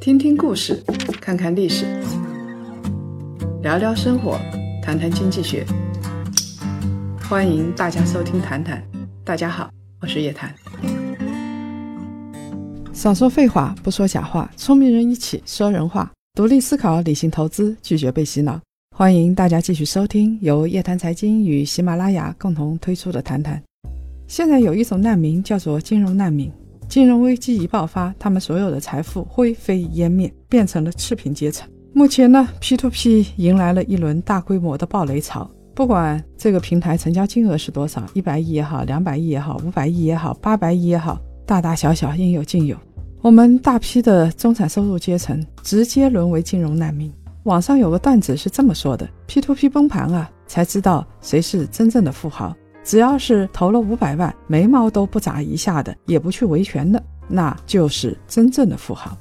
听听故事，看看历史，聊聊生活，谈谈经济学。欢迎大家收听《谈谈》，大家好，我是叶檀。少说废话，不说假话，聪明人一起说人话，独立思考，理性投资，拒绝被洗脑。欢迎大家继续收听由叶檀财经与喜马拉雅共同推出的《谈谈》。现在有一种难民叫做金融难民。金融危机一爆发，他们所有的财富灰飞烟灭，变成了赤贫阶层。目前呢，P2P 迎来了一轮大规模的暴雷潮。不管这个平台成交金额是多少，一百亿也好，两百亿也好，五百亿也好，八百亿也好，大大小小应有尽有。我们大批的中产收入阶层直接沦为金融难民。网上有个段子是这么说的：P2P 崩盘啊，才知道谁是真正的富豪。只要是投了五百万，眉毛都不眨一下的，也不去维权的，那就是真正的富豪。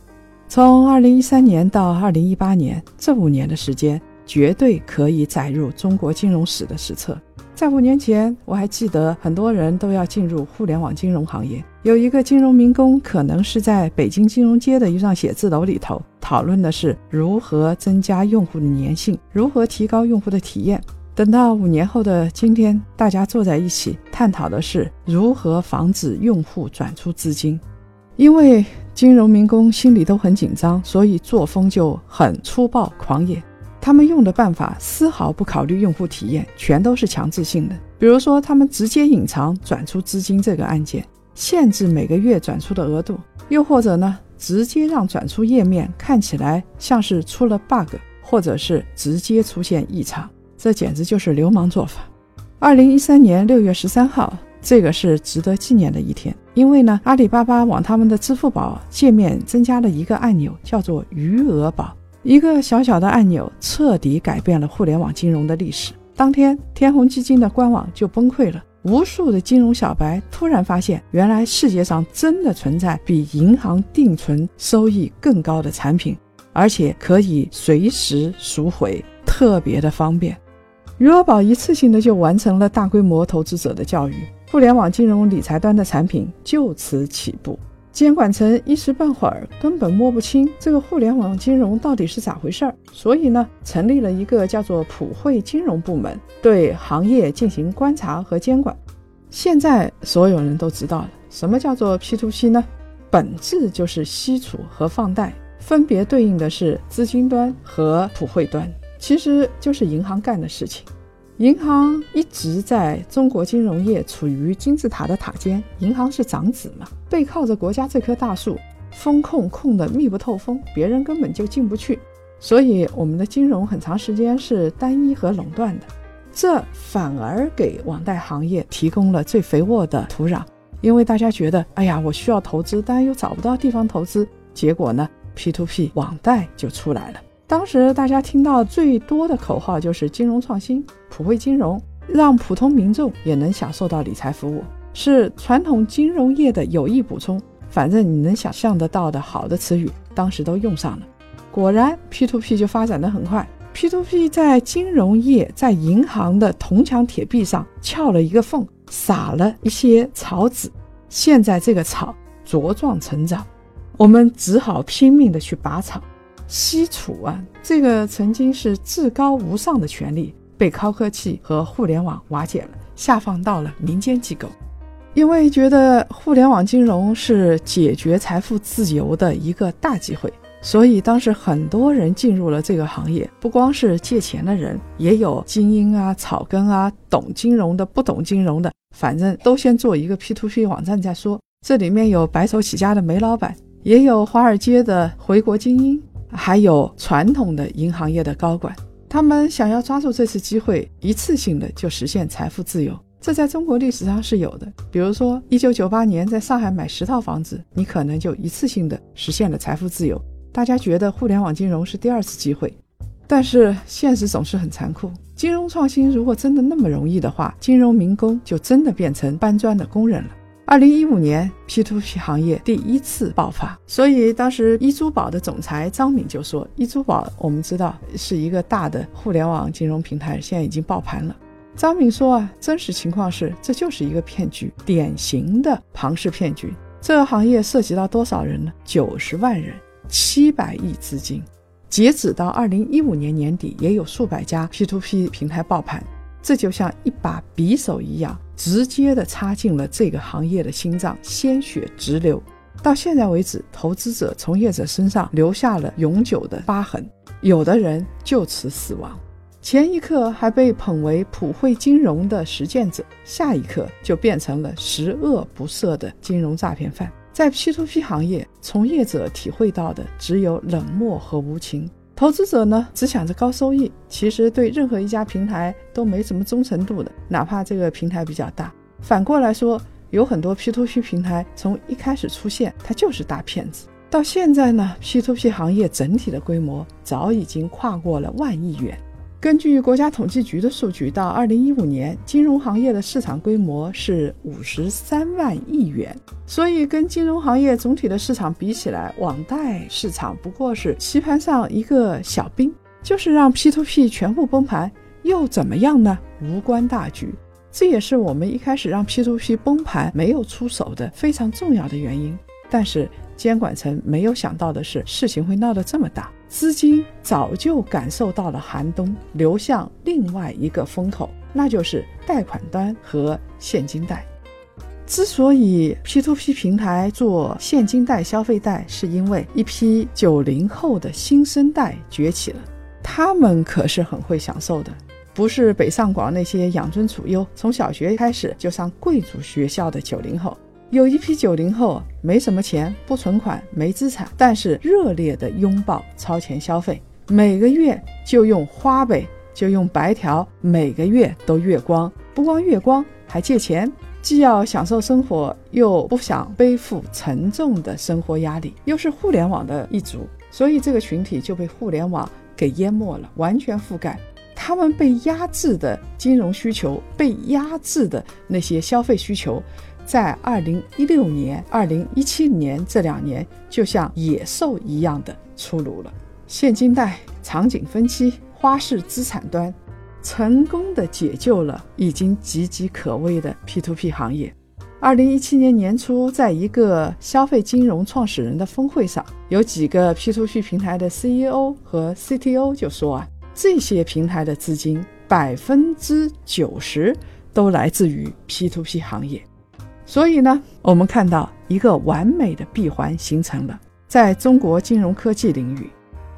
从二零一三年到二零一八年这五年的时间，绝对可以载入中国金融史的史册。在五年前，我还记得很多人都要进入互联网金融行业。有一个金融民工，可能是在北京金融街的一幢写字楼里头，讨论的是如何增加用户的粘性，如何提高用户的体验。等到五年后的今天，大家坐在一起探讨的是如何防止用户转出资金。因为金融民工心里都很紧张，所以作风就很粗暴狂野。他们用的办法丝毫不考虑用户体验，全都是强制性的。比如说，他们直接隐藏转出资金这个按键，限制每个月转出的额度；又或者呢，直接让转出页面看起来像是出了 bug，或者是直接出现异常。这简直就是流氓做法。二零一三年六月十三号，这个是值得纪念的一天，因为呢，阿里巴巴往他们的支付宝界面增加了一个按钮，叫做余额宝。一个小小的按钮，彻底改变了互联网金融的历史。当天，天弘基金的官网就崩溃了，无数的金融小白突然发现，原来世界上真的存在比银行定存收益更高的产品，而且可以随时赎回，特别的方便。余额宝一次性的就完成了大规模投资者的教育，互联网金融理财端的产品就此起步。监管层一时半会儿根本摸不清这个互联网金融到底是咋回事儿，所以呢，成立了一个叫做普惠金融部门，对行业进行观察和监管。现在所有人都知道了，什么叫做 P2P 呢？本质就是吸储和放贷，分别对应的是资金端和普惠端，其实就是银行干的事情。银行一直在中国金融业处于金字塔的塔尖，银行是长子嘛，背靠着国家这棵大树，风控控得密不透风，别人根本就进不去。所以我们的金融很长时间是单一和垄断的，这反而给网贷行业提供了最肥沃的土壤。因为大家觉得，哎呀，我需要投资，但又找不到地方投资，结果呢，P2P 网贷就出来了。当时大家听到最多的口号就是金融创新、普惠金融，让普通民众也能享受到理财服务，是传统金融业的有益补充。反正你能想象得到的好的词语，当时都用上了。果然，P2P 就发展得很快。P2P 在金融业、在银行的铜墙铁壁上撬了一个缝，撒了一些草籽。现在这个草茁壮成长，我们只好拼命的去拔草。西楚啊，这个曾经是至高无上的权利，被高科技和互联网瓦解了，下放到了民间机构。因为觉得互联网金融是解决财富自由的一个大机会，所以当时很多人进入了这个行业。不光是借钱的人，也有精英啊、草根啊、懂金融的、不懂金融的，反正都先做一个 P2P 网站再说。这里面有白手起家的煤老板，也有华尔街的回国精英。还有传统的银行业的高管，他们想要抓住这次机会，一次性的就实现财富自由。这在中国历史上是有的。比如说，一九九八年在上海买十套房子，你可能就一次性的实现了财富自由。大家觉得互联网金融是第二次机会，但是现实总是很残酷。金融创新如果真的那么容易的话，金融民工就真的变成搬砖的工人了。二零一五年，P2P 行业第一次爆发，所以当时一珠宝的总裁张敏就说：“一珠宝我们知道是一个大的互联网金融平台，现在已经爆盘了。”张敏说：“啊，真实情况是这就是一个骗局，典型的庞氏骗局。这个行业涉及到多少人呢？九十万人，七百亿资金。截止到二零一五年年底，也有数百家 P2P 平台爆盘。这就像一把匕首一样，直接的插进了这个行业的心脏，鲜血直流。到现在为止，投资者、从业者身上留下了永久的疤痕，有的人就此死亡。前一刻还被捧为普惠金融的实践者，下一刻就变成了十恶不赦的金融诈骗犯。在 P2P 行业，从业者体会到的只有冷漠和无情。投资者呢，只想着高收益，其实对任何一家平台都没什么忠诚度的，哪怕这个平台比较大。反过来说，有很多 P2P 平台从一开始出现，它就是大骗子。到现在呢，P2P 行业整体的规模早已经跨过了万亿元。根据国家统计局的数据，到二零一五年，金融行业的市场规模是五十三万亿元。所以，跟金融行业总体的市场比起来，网贷市场不过是棋盘上一个小兵。就是让 P2P 全部崩盘，又怎么样呢？无关大局。这也是我们一开始让 P2P 崩盘没有出手的非常重要的原因。但是，监管层没有想到的是，事情会闹得这么大。资金早就感受到了寒冬，流向另外一个风口，那就是贷款端和现金贷。之所以 P2P 平台做现金贷、消费贷，是因为一批九零后的新生代崛起了，他们可是很会享受的，不是北上广那些养尊处优，从小学开始就上贵族学校的九零后。有一批九零后没什么钱，不存款，没资产，但是热烈的拥抱超前消费，每个月就用花呗，就用白条，每个月都月光，不光月光，还借钱，既要享受生活，又不想背负沉重的生活压力，又是互联网的一族，所以这个群体就被互联网给淹没了，完全覆盖。他们被压制的金融需求，被压制的那些消费需求。在二零一六年、二零一七年这两年，就像野兽一样的出炉了。现金贷、场景分期、花式资产端，成功的解救了已经岌岌可危的 P2P 行业。二零一七年年初，在一个消费金融创始人的峰会上，有几个 P2P 平台的 CEO 和 CTO 就说啊，这些平台的资金百分之九十都来自于 P2P 行业。所以呢，我们看到一个完美的闭环形成了。在中国金融科技领域，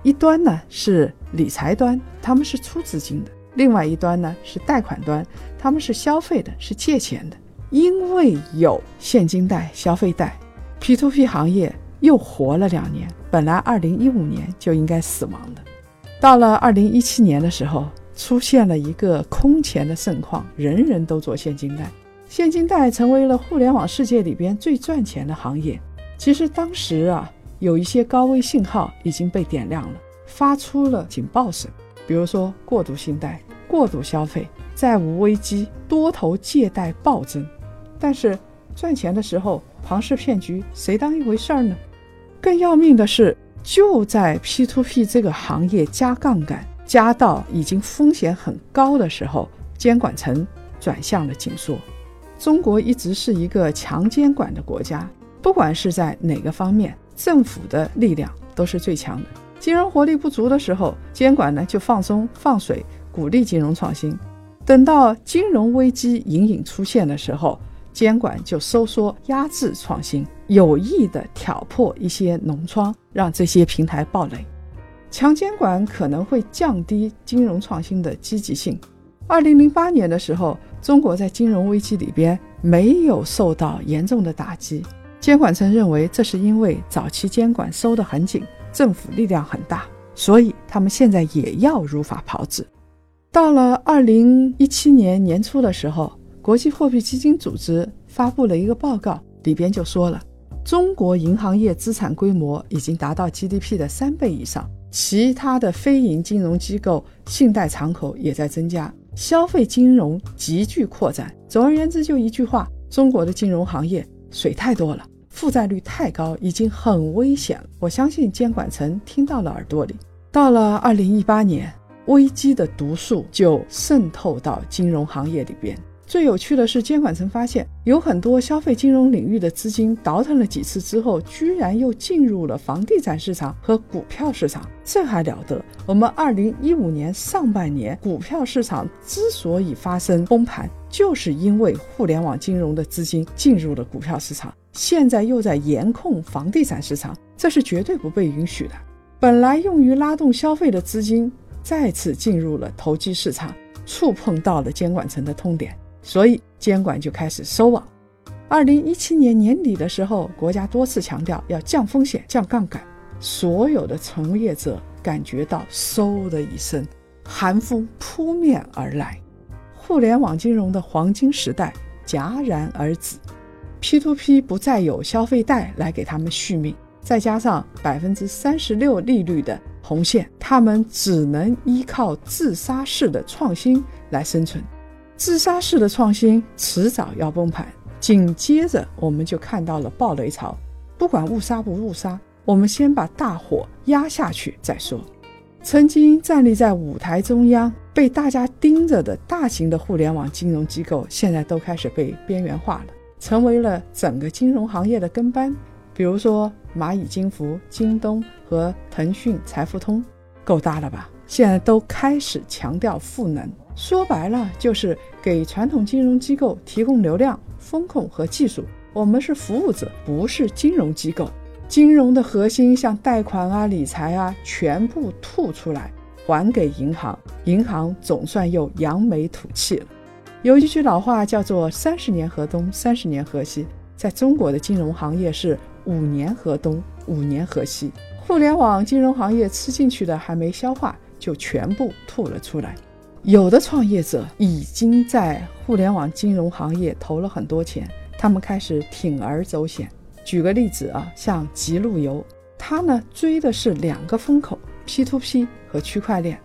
一端呢是理财端，他们是出资金的；另外一端呢是贷款端，他们是消费的，是借钱的。因为有现金贷、消费贷，P2P 行业又活了两年。本来2015年就应该死亡的，到了2017年的时候，出现了一个空前的盛况，人人都做现金贷。现金贷成为了互联网世界里边最赚钱的行业。其实当时啊，有一些高危信号已经被点亮了，发出了警报声。比如说过度信贷、过度消费、债务危机、多头借贷暴增。但是赚钱的时候，庞氏骗局谁当一回事儿呢？更要命的是，就在 P2P 这个行业加杠杆加到已经风险很高的时候，监管层转向了紧缩。中国一直是一个强监管的国家，不管是在哪个方面，政府的力量都是最强的。金融活力不足的时候，监管呢就放松放水，鼓励金融创新；等到金融危机隐隐出现的时候，监管就收缩压制创新，有意的挑破一些脓疮，让这些平台暴雷。强监管可能会降低金融创新的积极性。二零零八年的时候。中国在金融危机里边没有受到严重的打击，监管层认为这是因为早期监管收得很紧，政府力量很大，所以他们现在也要如法炮制。到了二零一七年年初的时候，国际货币基金组织发布了一个报告，里边就说了，中国银行业资产规模已经达到 GDP 的三倍以上，其他的非银金融机构信贷敞口也在增加。消费金融急剧扩展。总而言之，就一句话：中国的金融行业水太多了，负债率太高，已经很危险了。我相信监管层听到了耳朵里。到了二零一八年，危机的毒素就渗透到金融行业里边。最有趣的是，监管层发现有很多消费金融领域的资金倒腾了几次之后，居然又进入了房地产市场和股票市场，这还了得？我们二零一五年上半年股票市场之所以发生崩盘，就是因为互联网金融的资金进入了股票市场，现在又在严控房地产市场，这是绝对不被允许的。本来用于拉动消费的资金再次进入了投机市场，触碰到了监管层的痛点。所以监管就开始收网。二零一七年年底的时候，国家多次强调要降风险、降杠杆，所有的从业者感觉到嗖的一声，寒风扑面而来，互联网金融的黄金时代戛然而止。P2P 不再有消费贷来给他们续命，再加上百分之三十六利率的红线，他们只能依靠自杀式的创新来生存。自杀式的创新迟早要崩盘，紧接着我们就看到了暴雷潮。不管误杀不误杀，我们先把大火压下去再说。曾经站立在舞台中央、被大家盯着的大型的互联网金融机构，现在都开始被边缘化了，成为了整个金融行业的跟班。比如说蚂蚁金服、京东和腾讯财付通，够大了吧？现在都开始强调赋能。说白了，就是给传统金融机构提供流量、风控和技术。我们是服务者，不是金融机构。金融的核心，像贷款啊、理财啊，全部吐出来还给银行，银行总算又扬眉吐气了。有一句老话叫做“三十年河东，三十年河西”。在中国的金融行业是五年河东，五年河西。互联网金融行业吃进去的还没消化，就全部吐了出来。有的创业者已经在互联网金融行业投了很多钱，他们开始铤而走险。举个例子啊，像极路由，它呢追的是两个风口：P2P 和区块链。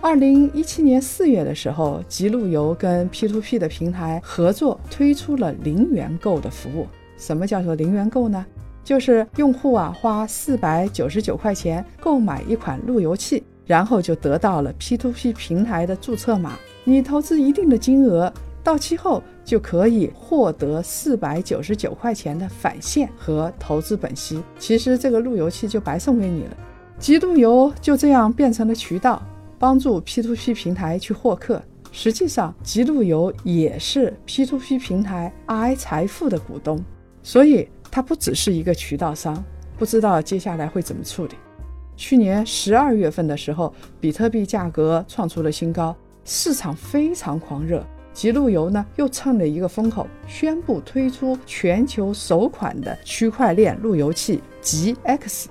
二零一七年四月的时候，极路由跟 P2P 的平台合作推出了零元购的服务。什么叫做零元购呢？就是用户啊花四百九十九块钱购买一款路由器。然后就得到了 P2P 平台的注册码。你投资一定的金额，到期后就可以获得四百九十九块钱的返现和投资本息。其实这个路由器就白送给你了。极路由就这样变成了渠道，帮助 P2P 平台去获客。实际上，极路由也是 P2P 平台 i 财富的股东，所以它不只是一个渠道商。不知道接下来会怎么处理。去年十二月份的时候，比特币价格创出了新高，市场非常狂热。极路由呢又蹭了一个风口，宣布推出全球首款的区块链路由器 GX。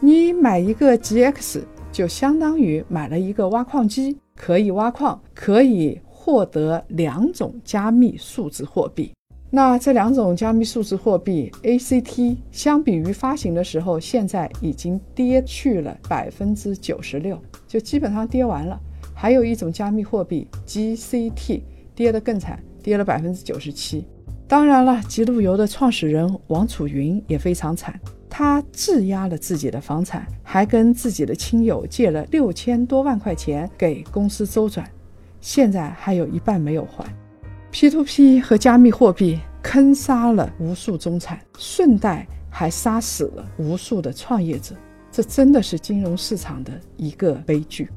你买一个 GX，就相当于买了一个挖矿机，可以挖矿，可以获得两种加密数字货币。那这两种加密数字货币 ACT 相比于发行的时候，现在已经跌去了百分之九十六，就基本上跌完了。还有一种加密货币 GCT 跌得更惨，跌了百分之九十七。当然了，极路由的创始人王楚云也非常惨，他质押了自己的房产，还跟自己的亲友借了六千多万块钱给公司周转，现在还有一半没有还。P2P 和加密货币坑杀了无数中产，顺带还杀死了无数的创业者，这真的是金融市场的一个悲剧。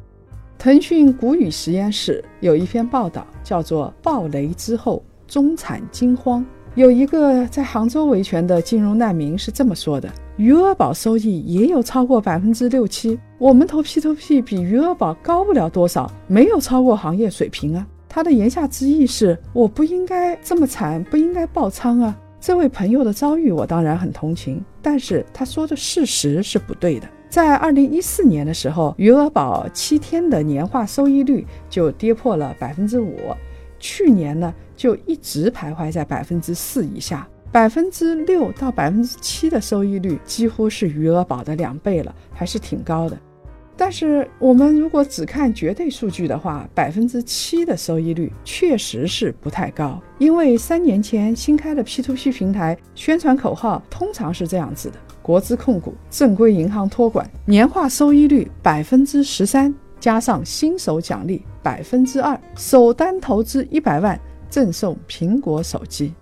腾讯谷雨实验室有一篇报道，叫做《暴雷之后中产惊慌》。有一个在杭州维权的金融难民是这么说的：“余额宝收益也有超过百分之六七，我们投 P2P 比余额宝高不了多少，没有超过行业水平啊。”他的言下之意是，我不应该这么惨，不应该爆仓啊！这位朋友的遭遇，我当然很同情，但是他说的事实是不对的。在二零一四年的时候，余额宝七天的年化收益率就跌破了百分之五，去年呢就一直徘徊在百分之四以下，百分之六到百分之七的收益率几乎是余额宝的两倍了，还是挺高的。但是我们如果只看绝对数据的话，百分之七的收益率确实是不太高。因为三年前新开的 P2P 平台宣传口号通常是这样子的：国资控股、正规银行托管，年化收益率百分之十三，加上新手奖励百分之二，首单投资一百万赠送苹果手机。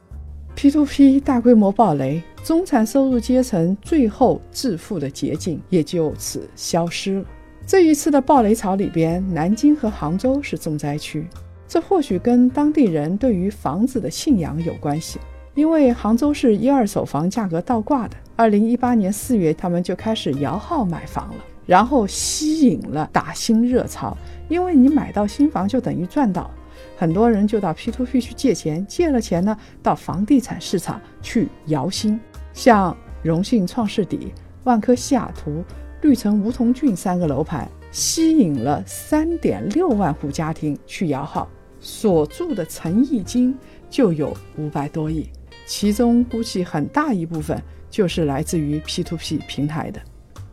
P2P 大规模暴雷，中产收入阶层最后致富的捷径也就此消失了。这一次的暴雷潮里边，南京和杭州是重灾区。这或许跟当地人对于房子的信仰有关系，因为杭州是一二手房价格倒挂的。二零一八年四月，他们就开始摇号买房了，然后吸引了打新热潮。因为你买到新房就等于赚到，很多人就到 P2P 去借钱，借了钱呢，到房地产市场去摇新，像荣信创世底、万科西雅图。绿城梧桐郡三个楼盘吸引了三点六万户家庭去摇号，所住的诚意金就有五百多亿，其中估计很大一部分就是来自于 P2P 平台的。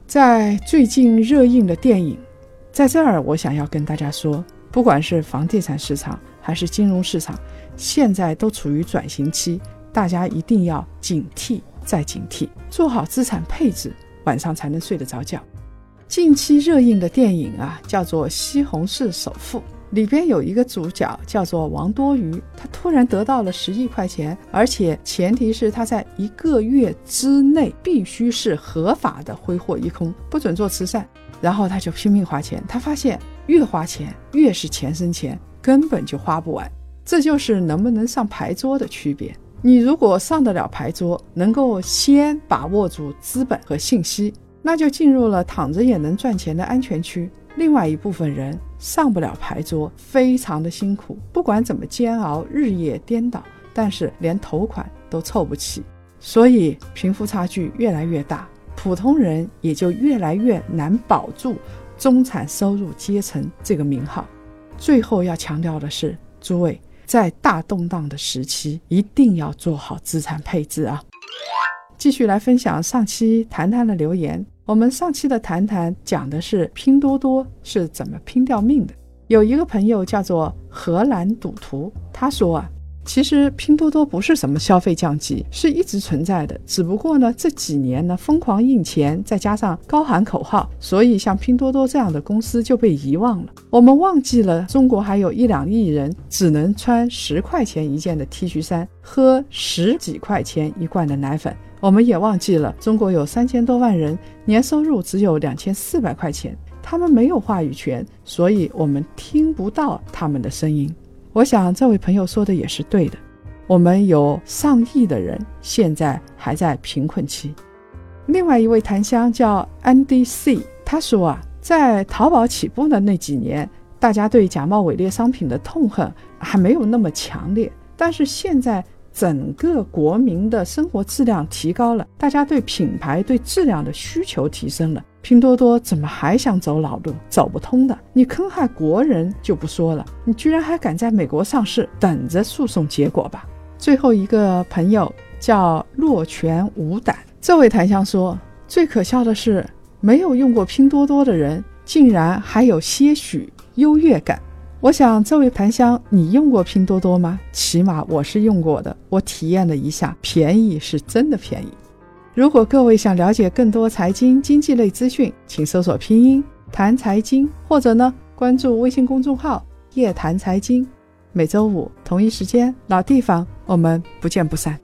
在最近热映的电影，在这儿我想要跟大家说，不管是房地产市场还是金融市场，现在都处于转型期，大家一定要警惕再警惕，做好资产配置。晚上才能睡得着觉。近期热映的电影啊，叫做《西红柿首富》，里边有一个主角叫做王多鱼，他突然得到了十亿块钱，而且前提是他在一个月之内必须是合法的挥霍一空，不准做慈善。然后他就拼命花钱，他发现越花钱越是钱生钱，根本就花不完。这就是能不能上牌桌的区别。你如果上得了牌桌，能够先把握住资本和信息，那就进入了躺着也能赚钱的安全区。另外一部分人上不了牌桌，非常的辛苦，不管怎么煎熬，日夜颠倒，但是连头款都凑不齐，所以贫富差距越来越大，普通人也就越来越难保住中产收入阶层这个名号。最后要强调的是，诸位。在大动荡的时期，一定要做好资产配置啊！继续来分享上期谈谈的留言。我们上期的谈谈讲的是拼多多是怎么拼掉命的。有一个朋友叫做荷兰赌徒，他说啊。其实拼多多不是什么消费降级，是一直存在的。只不过呢，这几年呢疯狂印钱，再加上高喊口号，所以像拼多多这样的公司就被遗忘了。我们忘记了中国还有一两亿人只能穿十块钱一件的 T 恤衫，喝十几块钱一罐的奶粉。我们也忘记了中国有三千多万人年收入只有两千四百块钱，他们没有话语权，所以我们听不到他们的声音。我想这位朋友说的也是对的，我们有上亿的人现在还在贫困期。另外一位檀香叫 Andy C，他说啊，在淘宝起步的那几年，大家对假冒伪劣商品的痛恨还没有那么强烈，但是现在。整个国民的生活质量提高了，大家对品牌、对质量的需求提升了。拼多多怎么还想走老路？走不通的。你坑害国人就不说了，你居然还敢在美国上市，等着诉讼结果吧。最后一个朋友叫洛泉无胆，这位檀香说，最可笑的是，没有用过拼多多的人，竟然还有些许优越感。我想，这位檀香，你用过拼多多吗？起码我是用过的，我体验了一下，便宜是真的便宜。如果各位想了解更多财经经济类资讯，请搜索拼音谈财经，或者呢关注微信公众号夜谈财经。每周五同一时间，老地方，我们不见不散。